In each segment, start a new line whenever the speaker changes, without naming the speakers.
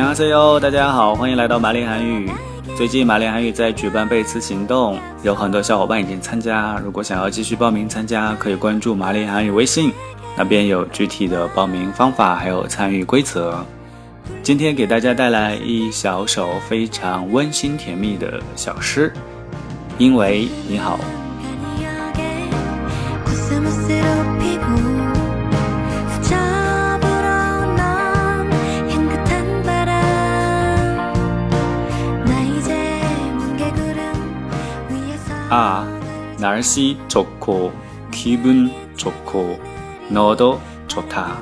哈塞哟，大家好，欢迎来到玛丽韩语。最近玛丽韩语在举办背词行动，有很多小伙伴已经参加。如果想要继续报名参加，可以关注玛丽韩语微信，那边有具体的报名方法，还有参与规则。今天给大家带来一小首非常温馨甜蜜的小诗，因为你好。 아, 날씨 좋고 기분 좋고 너도 좋다.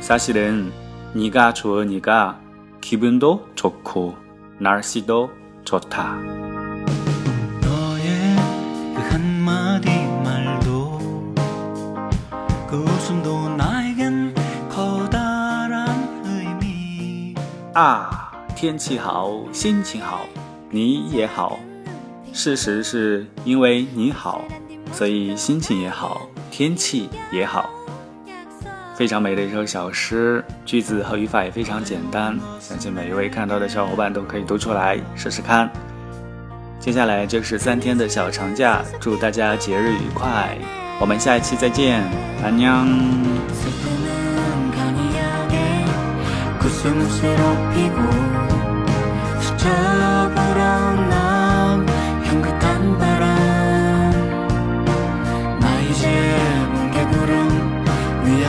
사실은 네가 좋으니까 기분도 좋고 날씨도 좋다. 너의 그 한마디 말도 그 웃음도 나에겐 커다란 의미. 아, 天气好,心情好,你也好. 事实是因为你好，所以心情也好，天气也好。非常美的一首小诗，句子和语法也非常简单，相信每一位看到的小伙伴都可以读出来，试试看。接下来就是三天的小长假，祝大家节日愉快！我们下一期再见，安娘。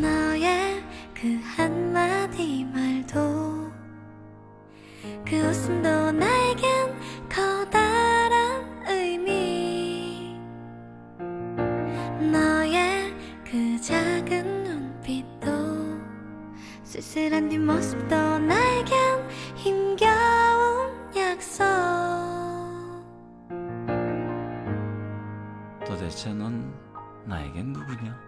너의 그 한마디 말도 그 웃음도 나에겐 커다란 쓸쓸한 뒷모습도 나에겐 힘겨운 약속. 도대체 넌 나에겐 누구냐?